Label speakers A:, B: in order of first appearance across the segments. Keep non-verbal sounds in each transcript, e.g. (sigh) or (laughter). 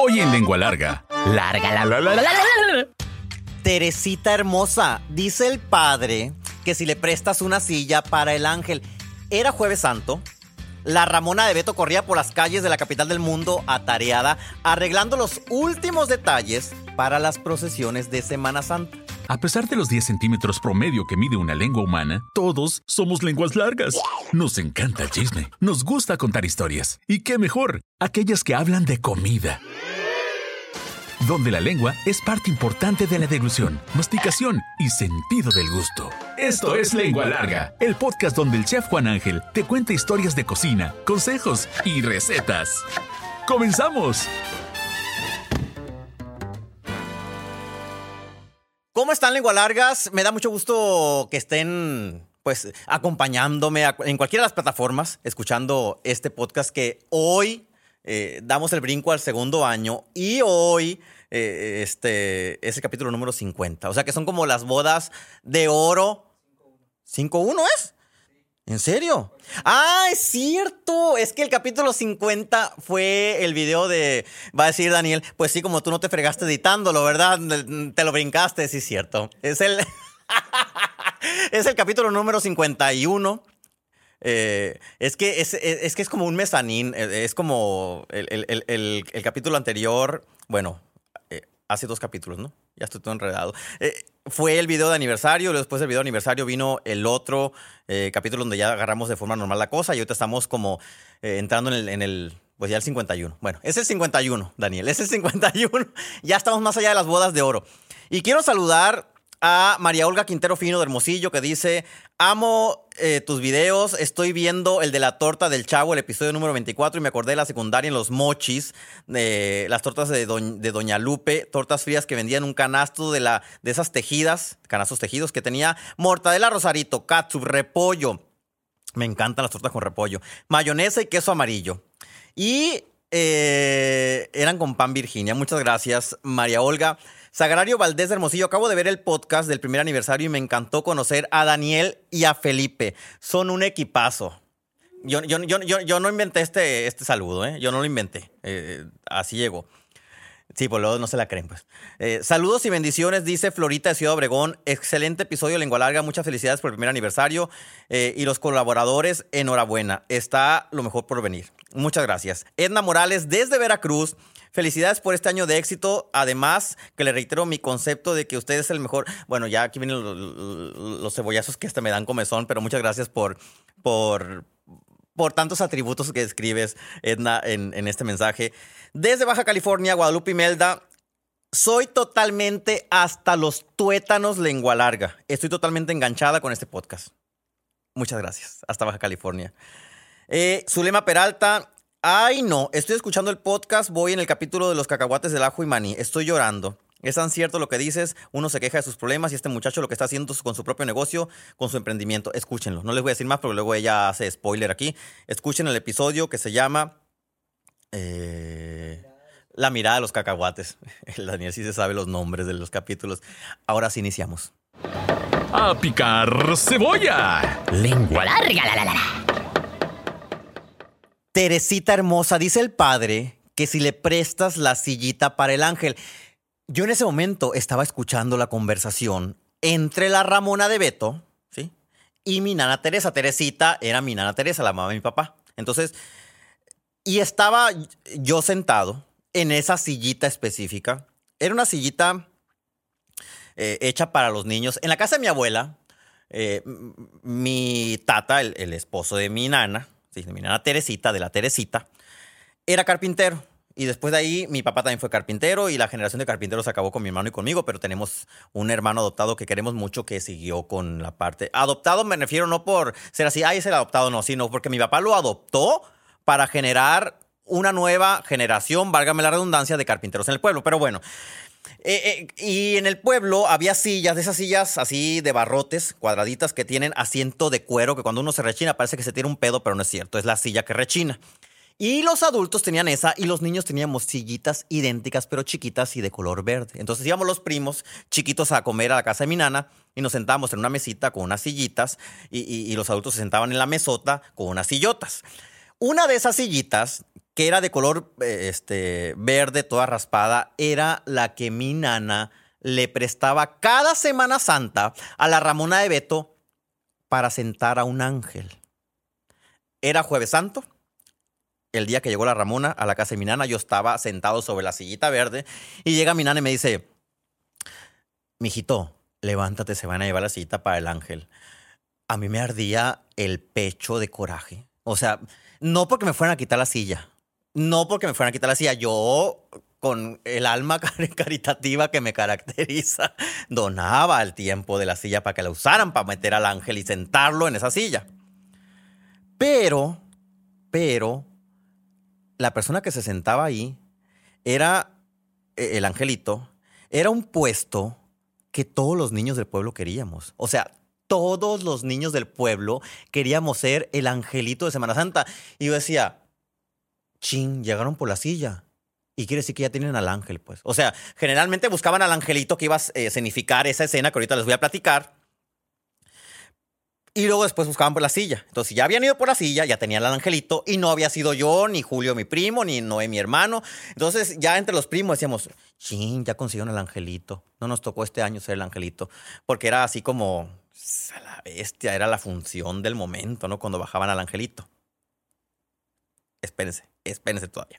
A: Hoy en Lengua Larga.
B: Larga la la la la la la.
C: Teresita hermosa, dice el padre que si le prestas una silla para el ángel. Era jueves santo. La Ramona de Beto corría por las calles de la capital del mundo atareada, arreglando los últimos detalles para las procesiones de Semana Santa.
A: A pesar de los 10 centímetros promedio que mide una lengua humana, todos somos lenguas largas. Nos encanta el chisme, nos gusta contar historias. ¿Y qué mejor? Aquellas que hablan de comida. Donde la lengua es parte importante de la deglución, masticación y sentido del gusto. Esto es Lengua Larga, el podcast donde el chef Juan Ángel te cuenta historias de cocina, consejos y recetas. ¡Comenzamos!
C: ¿Cómo están, lengua largas? Me da mucho gusto que estén pues acompañándome en cualquiera de las plataformas, escuchando este podcast que hoy eh, damos el brinco al segundo año y hoy eh, este, es el capítulo número 50. O sea que son como las bodas de oro. ¿5-1 es? ¿En serio? Ah, es cierto. Es que el capítulo 50 fue el video de. Va a decir Daniel, pues sí, como tú no te fregaste editándolo, ¿verdad? Te lo brincaste, sí, es cierto. Es el. (laughs) es el capítulo número 51. Eh, es, que es, es- es que es como un mezanín. eh, Es como el, el- el- capítulo anterior. Bueno, eh, hace dos capítulos, ¿no? Ya estoy todo enredado. Eh, fue el video de aniversario, después del video de aniversario vino el otro capítulo donde ya agarramos de forma normal la cosa y ahorita estamos como entrando en en el, pues ya el 51. Bueno, es el 51, Daniel, es el 51. (laughs) ya estamos más allá de las bodas de oro. Y quiero saludar a María Olga Quintero Fino de Hermosillo que dice, amo eh, tus videos, estoy viendo el de la torta del chavo, el episodio número 24 y me acordé de la secundaria en los mochis, de las tortas de, de Doña Lupe, tortas frías que vendían un canasto de, la, de esas tejidas, canastos tejidos que tenía mortadela rosarito, katsup, repollo. Me encantan las tortas con repollo. Mayonesa y queso amarillo. Y eh, eran con pan Virginia. Muchas gracias, María Olga. Sagrario Valdés de Hermosillo, acabo de ver el podcast del primer aniversario y me encantó conocer a Daniel y a Felipe. Son un equipazo. Yo, no inventé este, este saludo, ¿eh? Yo no lo inventé. Eh, así llegó. Sí, pues luego no se la creen, pues. Saludos y bendiciones, dice Florita de Ciudad Obregón. Excelente episodio, Lengua Larga. Muchas felicidades por el primer aniversario. Y los colaboradores, enhorabuena. Está lo mejor por venir. Muchas gracias. Edna Morales, desde Veracruz. Felicidades por este año de éxito. Además, que le reitero mi concepto de que usted es el mejor. Bueno, ya aquí vienen los, cebollazos que hasta me dan comezón, pero muchas gracias por, por, por tantos atributos que escribes, Edna, en, en este mensaje. Desde Baja California, Guadalupe Imelda, soy totalmente hasta los tuétanos lengua larga. Estoy totalmente enganchada con este podcast. Muchas gracias. Hasta Baja California. Eh, Zulema Peralta. Ay, no. Estoy escuchando el podcast. Voy en el capítulo de los cacahuates del ajo y maní. Estoy llorando. Es tan cierto lo que dices. Uno se queja de sus problemas y este muchacho lo que está haciendo con su propio negocio, con su emprendimiento. Escúchenlo. No les voy a decir más porque luego ella hace spoiler aquí. Escuchen el episodio que se llama. eh, la mirada de los cacahuates. (laughs) El Daniel sí se sabe los nombres de los capítulos. Ahora sí iniciamos.
A: ¡A picar cebolla!
B: Lengua larga la la la la.
C: Teresita hermosa, dice el padre que si le prestas la sillita para el ángel. Yo en ese momento estaba escuchando la conversación entre la Ramona de Beto, ¿sí? Y mi nana Teresa. Teresita era mi nana Teresa, la mamá de mi papá. Entonces, y estaba yo sentado en esa sillita específica. Era una sillita eh, hecha para los niños. En la casa de mi abuela, eh, mi tata, el esposo de mi nana, nana Teresita, de la Teresita, era carpintero. Y después de ahí, mi papá también fue carpintero y la generación de carpinteros acabó con mi hermano y conmigo, pero tenemos un hermano adoptado que queremos mucho que siguió con la parte. Adoptado me refiero no por ser así, ay, es el adoptado, no, sino porque mi papá lo adoptó para generar una nueva generación, válgame la redundancia, de carpinteros en el pueblo. Pero bueno, eh, eh, y en el pueblo había sillas, de esas sillas así de barrotes, cuadraditas, que tienen asiento de cuero, que cuando uno se rechina parece que se tira un pedo, pero no es cierto, es la silla que rechina. Y los adultos tenían esa y los niños teníamos sillitas idénticas, pero chiquitas y de color verde. Entonces íbamos los primos chiquitos a comer a la casa de mi nana y nos sentábamos en una mesita con unas sillitas y los adultos se sentaban en la mesota con unas sillotas. Una de esas sillitas que era de color eh, este, verde, toda raspada, era la que mi nana le prestaba cada Semana Santa a la Ramona de Beto para sentar a un ángel. Era jueves santo. El día que llegó la Ramona a la casa de mi nana, yo estaba sentado sobre la sillita verde y llega mi nana y me dice, mijito, levántate, se van a llevar la sillita para el ángel. A mí me ardía el pecho de coraje. O sea, no porque me fueran a quitar la silla, no porque me fueran a quitar la silla, yo con el alma (laughs) caritativa que me caracteriza, (laughs) donaba el tiempo de la silla para que la usaran para meter al ángel y sentarlo en esa silla. Pero, pero, la persona que se sentaba ahí era eh, el angelito, era un puesto que todos los niños del pueblo queríamos. O sea, todos los niños del pueblo queríamos ser el angelito de Semana Santa. Y yo decía, chin, llegaron por la silla. Y quiere decir que ya tienen al ángel, pues. O sea, generalmente buscaban al angelito que iba a eh, significar esa escena que ahorita les voy a platicar. Y luego después buscaban por la silla. Entonces, si ya habían ido por la silla, ya tenían al angelito. Y no había sido yo, ni Julio mi primo, ni Noé mi hermano. Entonces, ya entre los primos decíamos, chin, ya consiguieron el angelito. No nos tocó este año ser el angelito. Porque era así como, la bestia, era la función del momento, ¿no? Cuando bajaban al angelito. Espérense, espérense todavía.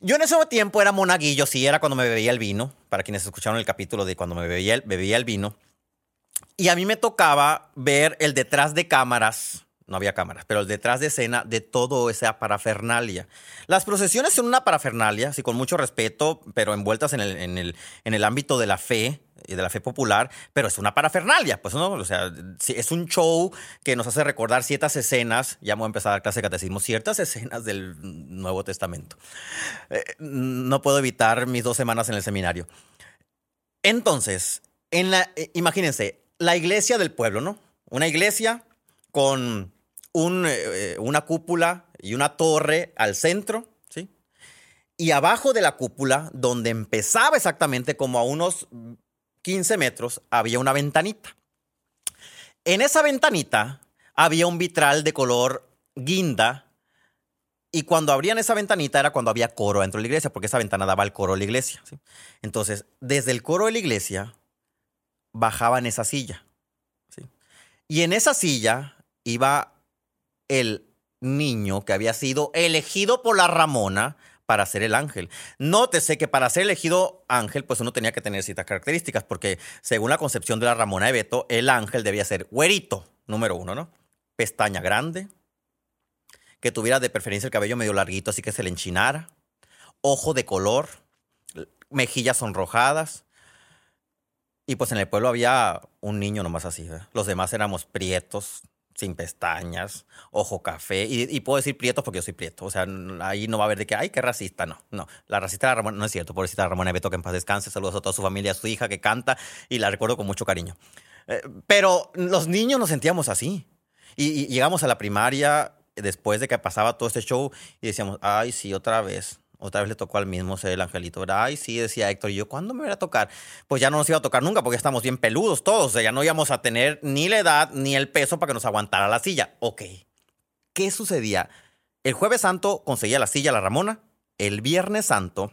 C: Yo en ese tiempo era monaguillo, sí, era cuando me bebía el vino, para quienes escucharon el capítulo de cuando me bebía el, bebía el vino. Y a mí me tocaba ver el detrás de cámaras, no había cámaras, pero detrás de escena de todo esa parafernalia. Las procesiones son una parafernalia, sí, con mucho respeto, pero envueltas en el, en el, en el ámbito de la fe, y de la fe popular, pero es una parafernalia, pues no, o sea, es un show que nos hace recordar ciertas escenas, ya voy a empezar a clase de catecismo, ciertas escenas del Nuevo Testamento. Eh, no puedo evitar mis dos semanas en el seminario. Entonces, en la, eh, imagínense, la iglesia del pueblo, ¿no? Una iglesia con un, eh, una cúpula y una torre al centro, ¿sí? Y abajo de la cúpula, donde empezaba exactamente como a unos 15 metros, había una ventanita. En esa ventanita había un vitral de color guinda y cuando abrían esa ventanita era cuando había coro dentro de la iglesia, porque esa ventana daba al coro de la iglesia. Entonces, desde el coro de la iglesia bajaba en esa silla. Y en esa silla iba el niño que había sido elegido por la Ramona para ser el ángel. Nótese que para ser elegido ángel, pues uno tenía que tener ciertas características, porque según la concepción de la Ramona de Beto, el ángel debía ser güerito, número uno, ¿no? Pestaña grande, que tuviera de preferencia el cabello medio larguito, así que se le enchinara, ojo de color, mejillas sonrojadas. Y pues en el pueblo había un niño nomás así, los demás éramos prietos, sin pestañas, ojo café, y, puedo decir prieto porque yo soy prieto, o sea, ahí no va a haber de que, ay, qué racista, no, no, la racista de Ramona, no es cierto, pobrecita Ramona Beto, que en paz descanse, saludos a toda su familia, a su hija que canta, y la recuerdo con mucho cariño. Eh, pero los niños nos sentíamos así, y, y llegamos a la primaria después de que pasaba todo este show, y decíamos, ay, sí, otra vez, otra vez le tocó al mismo el angelito. Ay, sí, decía Héctor. Y yo, ¿cuándo me voy a tocar? Pues ya no nos iba a tocar nunca porque estamos bien peludos todos. O sea, ya no íbamos a tener ni la edad ni el peso para que nos aguantara la silla. Ok. ¿Qué sucedía? El jueves santo conseguía la silla la Ramona. El viernes santo,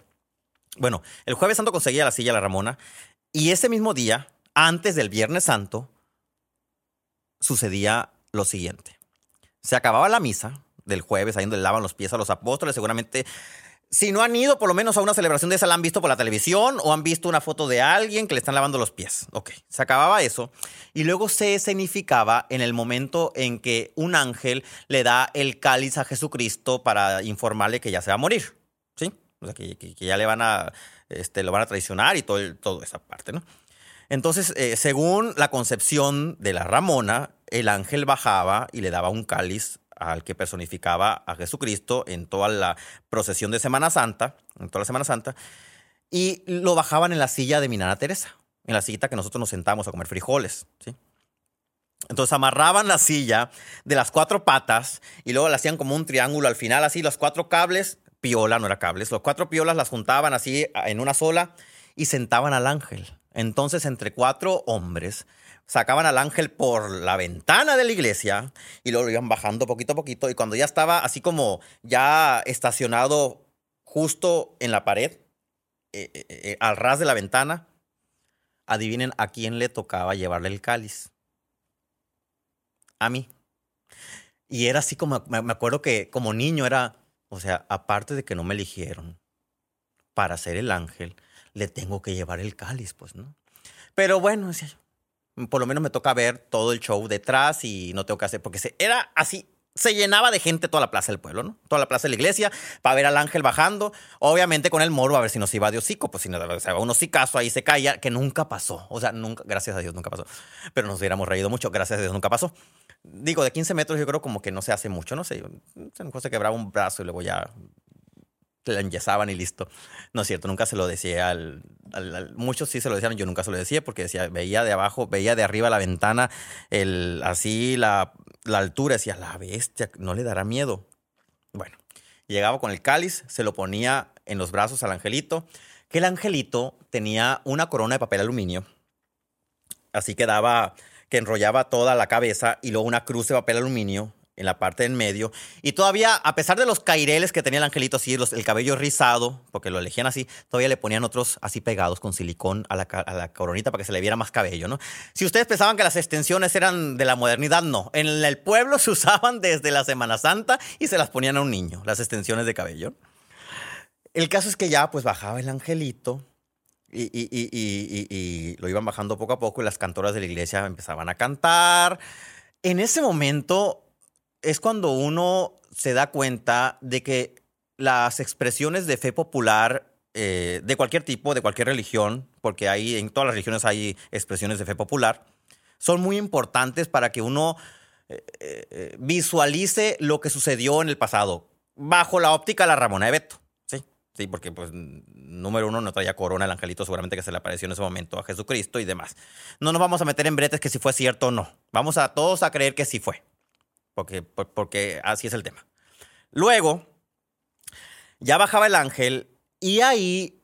C: bueno, el jueves santo conseguía la silla la Ramona. Y ese mismo día, antes del viernes santo, sucedía lo siguiente. Se acababa la misa del jueves, ahí donde le lavan los pies a los apóstoles. Seguramente si no han ido por lo menos a una celebración de esa, la han visto por la televisión o han visto una foto de alguien que le están lavando los pies. Ok, se acababa eso. Y luego se escenificaba en el momento en que un ángel le da el cáliz a Jesucristo para informarle que ya se va a morir. ¿Sí? Que, ya le van a, este, lo van a traicionar y todo, esa parte, ¿no? Entonces, eh, según la concepción de la Ramona, el ángel bajaba y le daba un cáliz al que personificaba a Jesucristo en toda la procesión de Semana Santa, en toda la Semana Santa, y lo bajaban en la silla de mi nana Teresa, en la sillita que nosotros nos sentamos a comer frijoles, ¿sí? Entonces amarraban la silla de las cuatro patas y luego la hacían como un triángulo al final, así los cuatro cables, piola, no era cables, los cuatro piolas las juntaban así en una sola y sentaban al ángel. Entonces, entre cuatro hombres, sacaban al ángel por la ventana de la iglesia y luego lo iban bajando poquito a poquito. Y cuando ya estaba así como ya estacionado justo en la pared, eh, eh, eh, al ras de la ventana, adivinen a quién le tocaba llevarle el cáliz. A mí. Y era así como, me acuerdo que como niño era, o sea, aparte de que no me eligieron para ser el ángel, le tengo que llevar el cáliz, pues, ¿no? Pero bueno, decía yo, por lo menos me toca ver todo el show detrás y no tengo que hacer, porque se, era así, se llenaba de gente toda la plaza del pueblo, ¿no? Toda la plaza de la iglesia para ver al ángel bajando. Obviamente con el moro a ver si nos iba de hocico, pues si no, o sea, uno sí caso ahí se caía, que nunca pasó. O sea, nunca, gracias a Dios nunca pasó. Pero nos hubiéramos reído mucho, gracias a Dios nunca pasó. Digo, de 15 metros yo creo como que no se hace mucho, no sé. Se quebraba un brazo y luego ya la enyesaban y listo. No es cierto, nunca se lo decía al, Muchos sí se lo decían, yo nunca se lo decía porque decía, veía de abajo, veía de arriba la ventana, el, así la, la altura, decía, la bestia, no le dará miedo. Bueno, llegaba con el cáliz, se lo ponía en los brazos al angelito, que el angelito tenía una corona de papel aluminio, así que daba, que enrollaba toda la cabeza y luego una cruz de papel aluminio en la parte en medio. Y todavía, a pesar de los caireles que tenía el angelito así, el cabello rizado, porque lo elegían así, todavía le ponían otros así pegados con silicón a la, a la, coronita para que se le viera más cabello, ¿no? Si ustedes pensaban que las extensiones eran de la modernidad, no. En el pueblo se usaban desde la Semana Santa y se las ponían a un niño, las extensiones de cabello. El caso es que ya pues bajaba el angelito y, y, y, y, lo iban bajando poco a poco y las cantoras de la iglesia empezaban a cantar. En ese momento es cuando uno se da cuenta de que las expresiones de fe popular eh, de cualquier tipo, de cualquier religión, porque hay, en todas las religiones hay expresiones de fe popular, son muy importantes para que uno eh, eh, visualice lo que sucedió en el pasado, bajo la óptica de la Ramona de Beto. Sí, sí, porque pues número uno no traía corona el angelito, seguramente que se le apareció en ese momento a Jesucristo y demás. No nos vamos a meter en bretes que si fue cierto o no. Vamos a todos a creer que sí fue porque, porque así es el tema. Luego, ya bajaba el ángel y ahí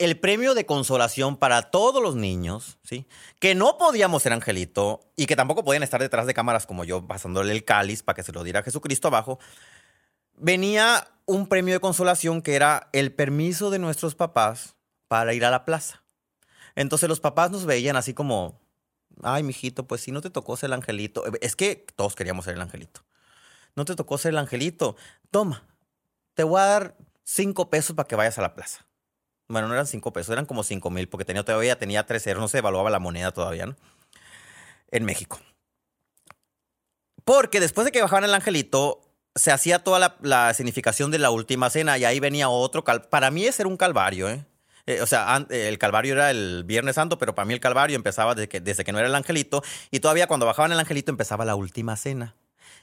C: el premio de consolación para todos los niños, ¿sí? Que no podíamos ser angelito y que tampoco podían estar detrás de cámaras como yo pasándole el cáliz para que se lo diera Jesucristo abajo. Venía un premio de consolación que era el permiso de nuestros papás para ir a la plaza. Entonces los papás nos veían así como, ay, mijito, pues si no te tocó ser el angelito. Es que todos queríamos ser el angelito. No te tocó ser el angelito. Toma, te voy a dar cinco pesos para que vayas a la plaza. Bueno, no eran cinco pesos, eran como cinco mil, porque tenía todavía tenía tres ceros, no se evaluaba la moneda todavía, ¿no? En México. Porque después de que bajaban el angelito, se hacía toda la, significación de la última cena y ahí venía otro. Para mí ese era un calvario, ¿eh? Eh, o sea, el Calvario era el Viernes Santo, pero para mí el Calvario empezaba desde que, no era el angelito. Y todavía cuando bajaban el angelito empezaba la última cena.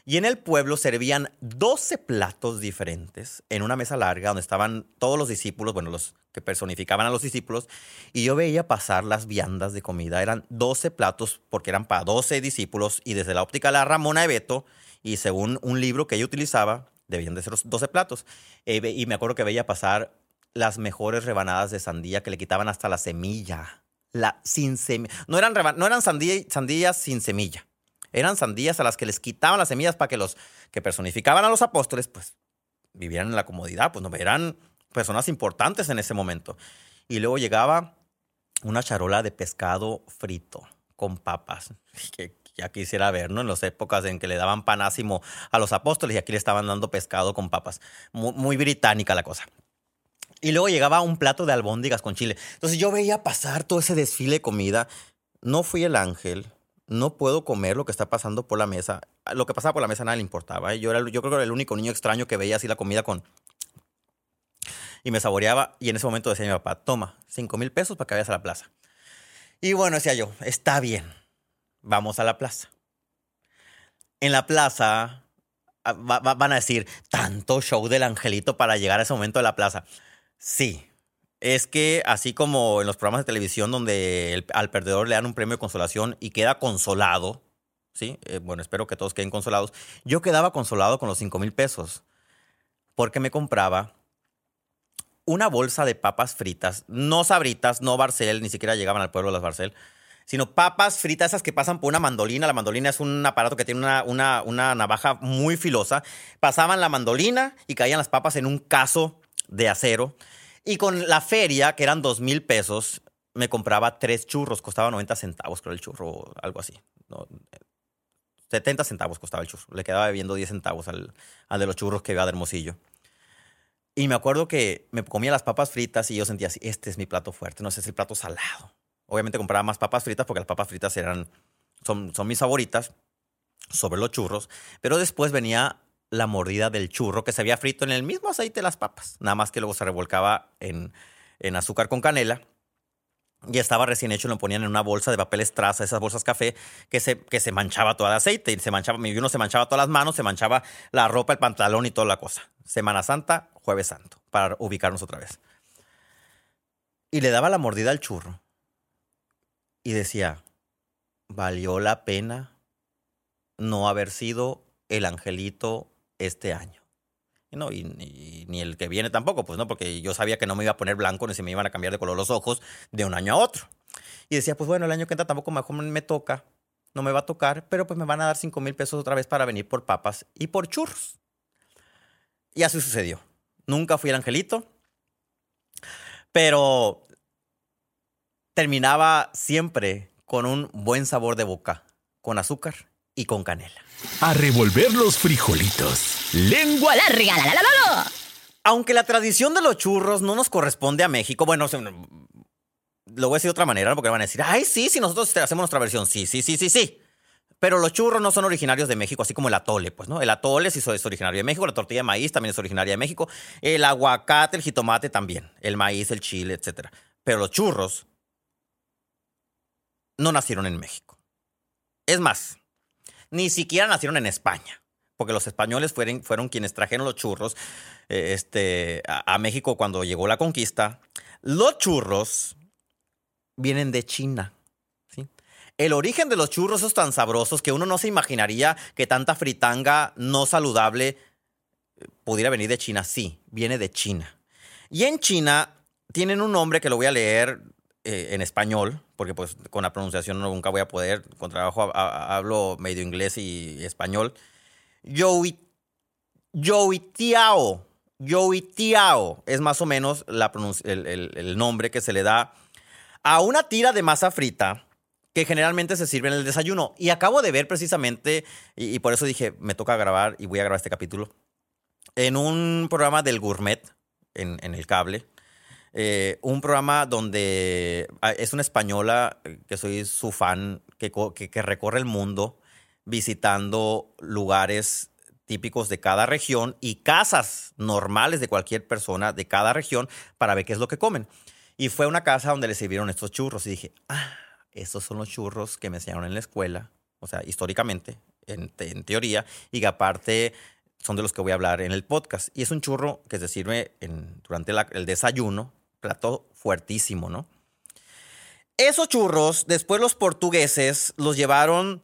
C: Y en el pueblo servían 12 platos diferentes en una mesa larga donde estaban todos los discípulos, bueno, los que personificaban a los discípulos. Y yo veía pasar las viandas de comida. Eran 12 platos porque eran para 12 discípulos. Y desde la óptica la Ramona de Beto, y según un libro que ella utilizaba, debían de ser los 12 platos. Eh, y me acuerdo que veía pasar las mejores rebanadas de sandía que le quitaban hasta la semilla. La sin semilla. No eran, no eran sandías sin semilla. Eran sandías a las que les quitaban las semillas para que los que personificaban a los apóstoles, pues, vivieran en la comodidad. Pues no eran personas importantes en ese momento. Y luego llegaba una charola de pescado frito con papas. (laughs) Que ya quisiera ver, ¿no? En las épocas en que le daban panásimo a los apóstoles y aquí le estaban dando pescado con papas. muy británica la cosa. Y luego llegaba un plato de albóndigas con chile. Entonces yo veía pasar todo ese desfile de comida. No fui el ángel. No puedo comer lo que está pasando por la mesa. Lo que pasaba por la mesa nada le importaba. ¿eh? Yo, era, yo creo que era el único niño extraño que veía así la comida con... Y me saboreaba. Y en ese momento decía mi papá, toma, cinco mil pesos para que vayas a la plaza. Y bueno, decía yo, está bien. Vamos a la plaza. En la plaza ah, van a decir, tanto show del angelito para llegar a ese momento de la plaza. Sí. Es que así como en los programas de televisión donde al perdedor le dan un premio de consolación y queda consolado, ¿sí? Eh, bueno, espero que todos queden consolados. Yo quedaba consolado con los 5 mil pesos porque me compraba una bolsa de papas fritas, no sabritas, no Barcel, ni siquiera llegaban al pueblo las Barcel, sino papas fritas, esas que pasan por una mandolina. La mandolina es un aparato que tiene una, una, una navaja muy filosa. Pasaban la mandolina y caían las papas en un caso de acero. Y con la feria, que eran dos mil pesos, me compraba tres churros. Costaba 90 centavos, creo, el churro, algo así. No, 70 centavos costaba el churro. Le quedaba bebiendo 10 centavos al, al de los churros que iba de Hermosillo. Y me acuerdo que me comía las papas fritas y yo sentía así, este es mi plato fuerte, no, ese es el plato salado. Obviamente compraba más papas fritas porque las papas fritas eran, son, son mis favoritas sobre los churros. Pero después venía la mordida del churro que se había frito en el mismo aceite de las papas. Nada más que luego se revolcaba en, en azúcar con canela. Y estaba recién hecho, lo ponían en una bolsa de papel estraza, esas bolsas café, que se, que se manchaba todo el aceite. Y se manchaba, uno se manchaba todas las manos, se manchaba la ropa, el pantalón y toda la cosa. Semana Santa, Jueves Santo, para ubicarnos otra vez. Y le daba la mordida al churro y decía, valió la pena no haber sido el angelito este año. No, y, y, ni el que viene tampoco, pues no, porque yo sabía que no me iba a poner blanco ni se me iban a cambiar de color los ojos de un año a otro. Y decía, pues bueno, el año que entra tampoco mejor me toca, no me va a tocar, pero pues me van a dar 5 mil pesos otra vez para venir por papas y por churros. Y así sucedió. Nunca fui el angelito, pero terminaba siempre con un buen sabor de boca, con azúcar y con canela.
A: A revolver los frijolitos.
B: Lengua larga, la, la, la, la.
C: Aunque la tradición de los churros no nos corresponde a México, bueno, lo voy a decir de otra manera, porque van a decir, ay, sí, si nosotros hacemos nuestra versión, sí, sí, sí, sí, sí. Pero los churros no son originarios de México, así como el atole, pues, ¿no? El atole sí es originario de México, la tortilla de maíz también es originaria de México, el aguacate, el jitomate también, el maíz, el chile, etc. Pero los churros no nacieron en México. Es más, ni siquiera nacieron en España, porque los españoles fueron, fueron quienes trajeron los churros eh, este, a, México cuando llegó la conquista. Los churros vienen de China. El origen de los churros es tan sabrosos que uno no se imaginaría que tanta fritanga no saludable eh, pudiera venir de China. Sí, viene de China. Y en China tienen un nombre que lo voy a leer eh, en español, porque pues con la pronunciación nunca voy a poder. Con trabajo ha- ha- hablo medio inglés y español. Youi, Yoitiao. Yoitiao es más o menos la el, nombre que se le da a una tira de masa frita que generalmente se sirve en el desayuno. Y acabo de ver precisamente, y, por eso dije, me toca grabar y voy a grabar este capítulo, en un programa del gourmet en el cable. Eh, un programa donde ah, es una española eh, que soy su fan, que, co- que, que recorre el mundo visitando lugares típicos de cada región y casas normales de cualquier persona de cada región para ver qué es lo que comen. Y fue una casa donde le sirvieron estos churros y dije, ah, estos son los churros que me enseñaron en la escuela, o sea, históricamente, en, te- en teoría, y que aparte son de los que voy a hablar en el podcast. Y es un churro que se sirve en- durante el desayuno, plato fuertísimo, ¿no? Esos churros, después los portugueses los llevaron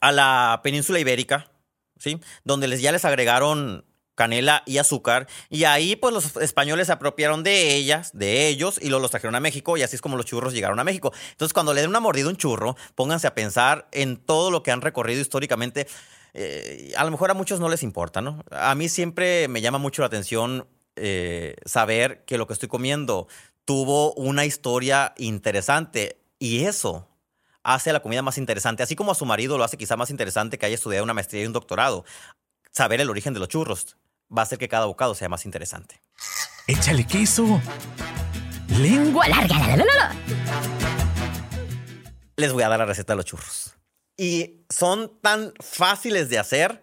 C: a la península ibérica, ¿sí? Donde les, ya les agregaron canela y azúcar. Y ahí, pues, los españoles se apropiaron de ellas, de ellos, y luego los trajeron a México. Y así es como los churros llegaron a México. Entonces, cuando le den una mordida a un churro, pónganse a pensar en todo lo que han recorrido históricamente. Eh, a lo mejor a muchos no les importa, ¿no? A mí siempre me llama mucho la atención eh, saber que lo que estoy comiendo tuvo una historia interesante. Y eso hace a la comida más interesante, así como a su marido lo hace quizá más interesante que haya estudiado una maestría y un doctorado. Saber el origen de los churros va a hacer que cada bocado sea más interesante.
A: Échale queso. Lengua.
B: Larga, la, la, la, la.
C: Les voy a dar la receta de los churros. Y son tan fáciles de hacer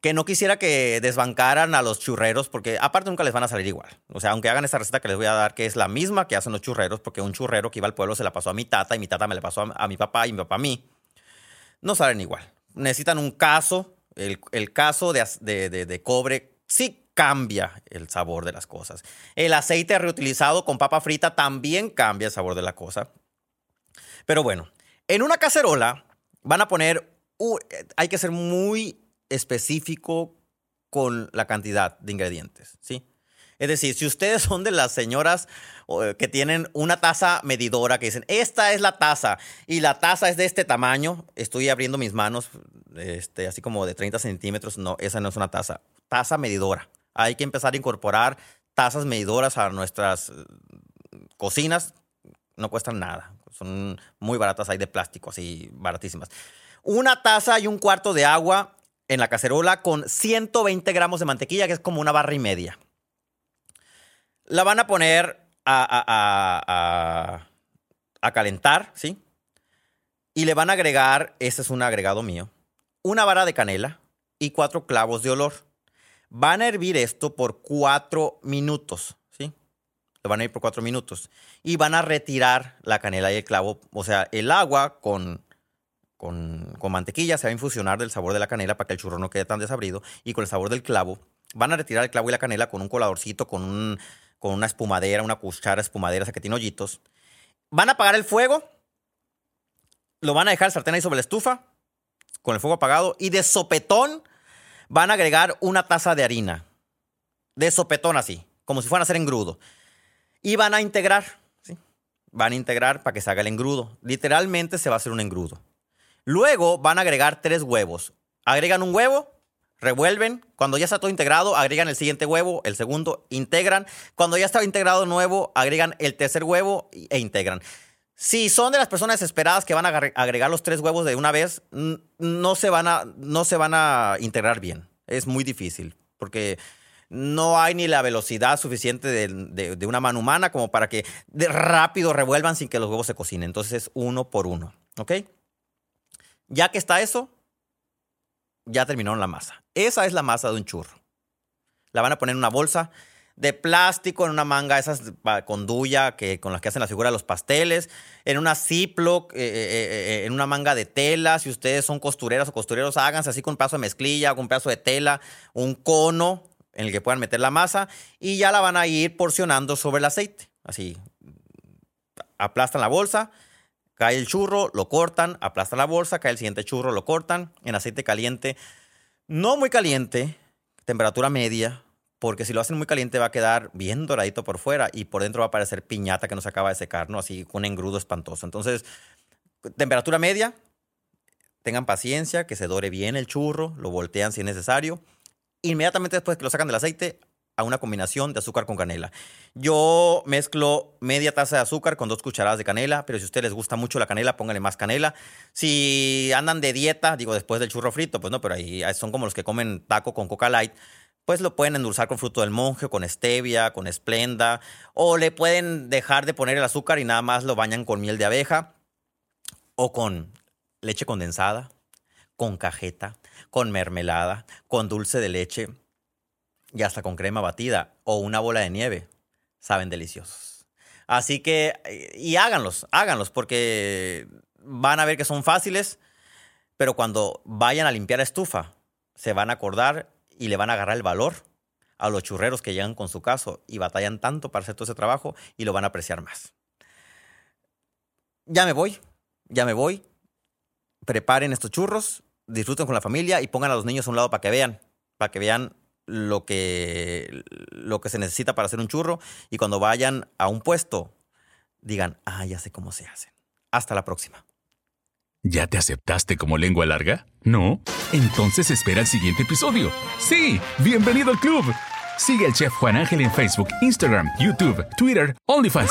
C: que no quisiera que desbancaran a los churreros, porque aparte nunca les van a salir igual. O sea, aunque hagan esta receta que les voy a dar, que es la misma que hacen los churreros, porque un churrero que iba al pueblo se la pasó a mi tata y mi tata me la pasó a, mi papá y mi papá a mí, no salen igual. Necesitan un caso, el, el caso de, de- de- cobre sí cambia el sabor de las cosas. El aceite reutilizado con papa frita también cambia el sabor de la cosa. Pero bueno, en una cacerola van a poner, hay que ser muy específico con la cantidad de ingredientes, ¿sí? Es decir, si ustedes son de las señoras o, que tienen una taza medidora que dicen, esta es la taza y la taza es de este tamaño, estoy abriendo mis manos, este, así como de 30 centímetros, no, esa no es una taza, taza medidora. Hay que empezar a incorporar tazas medidoras a nuestras eh, cocinas, no cuestan nada, son muy baratas, hay de plástico, así baratísimas. Una taza y un cuarto de agua en la cacerola con 120 gramos de mantequilla, que es como una barra y media. La van a poner a, calentar, ¿sí? Y le van a agregar, este es un agregado mío, una vara de canela y cuatro clavos de olor. Van a hervir esto por cuatro minutos, ¿sí? Le van a ir por cuatro minutos. Y van a retirar la canela y el clavo, o sea, el agua con, con, mantequilla se va a infusionar del sabor de la canela para que el churro no quede tan desabrido y con el sabor del clavo. Van a retirar el clavo y la canela con un coladorcito, con un con una espumadera, una cuchara espumadera, esa que tiene hoyitos. Van a apagar el fuego, lo van a dejar sartén ahí sobre la estufa, con el fuego apagado, y de sopetón van a agregar una taza de harina. De sopetón así, como si fueran a hacer engrudo. Y van a integrar, ¿sí? Van a integrar para que se haga el engrudo. Literalmente se va a hacer un engrudo. Luego van a agregar tres huevos. Agregan un huevo, revuelven. Cuando ya está todo integrado, agregan el siguiente huevo, el segundo, integran. Cuando ya está integrado nuevo, agregan el tercer huevo e integran. Si son de las personas desesperadas que van a agregar los tres huevos de una vez, no se van a, no se van a integrar bien. Es muy difícil porque no hay ni la velocidad suficiente de, de una mano humana como para que de rápido revuelvan sin que los huevos se cocinen. Entonces es uno por uno. ¿Ok? Ya que está eso, ya terminaron la masa. Esa es la masa de un churro. La van a poner en una bolsa de plástico, en una manga, esas con duya, que, con las que hacen la figura de los pasteles, en una Ziploc, eh, eh, eh, en una manga de tela. Si ustedes son costureras o costureros, háganse así con un pedazo de mezclilla, con un pedazo de tela, un cono en el que puedan meter la masa y ya la van a ir porcionando sobre el aceite. Así, aplastan la bolsa, Cae el churro, lo cortan, aplastan la bolsa, cae el siguiente churro, lo cortan en aceite caliente. No muy caliente, temperatura media, porque si lo hacen muy caliente va a quedar bien doradito por fuera y por dentro va a parecer piñata que no se acaba de secar, ¿no? Así con un engrudo espantoso. Entonces, temperatura media, tengan paciencia, que se dore bien el churro, lo voltean si es necesario. Inmediatamente después que lo sacan del aceite, a una combinación de azúcar con canela. Yo mezclo media taza de azúcar con dos cucharadas de canela, pero si a ustedes les gusta mucho la canela, pónganle más canela. Si andan de dieta, digo después del churro frito, pues no, pero ahí son como los que comen taco con coca light, pues lo pueden endulzar con fruto del monje, con stevia, con esplenda, o le pueden dejar de poner el azúcar y nada más lo bañan con miel de abeja o con leche condensada, con cajeta, con mermelada, con dulce de leche y hasta con crema batida o una bola de nieve. Saben deliciosos. Así que, y háganlos, háganlos, porque van a ver que son fáciles, pero cuando vayan a limpiar estufa, se van a acordar y le van a agarrar el valor a los churreros que llegan con su caso y batallan tanto para hacer todo ese trabajo y lo van a apreciar más. Ya me voy, ya me voy. Preparen estos churros, disfruten con la familia y pongan a los niños a un lado para que vean, para que vean lo que, lo que se necesita para hacer un churro y cuando vayan a un puesto digan, ah, ya sé cómo se hace. Hasta la próxima.
A: ¿Ya te aceptaste como lengua larga? ¿No? Entonces espera el siguiente episodio. Sí, bienvenido al club. Sigue al chef Juan Ángel en Facebook, Instagram, YouTube, Twitter, OnlyFans.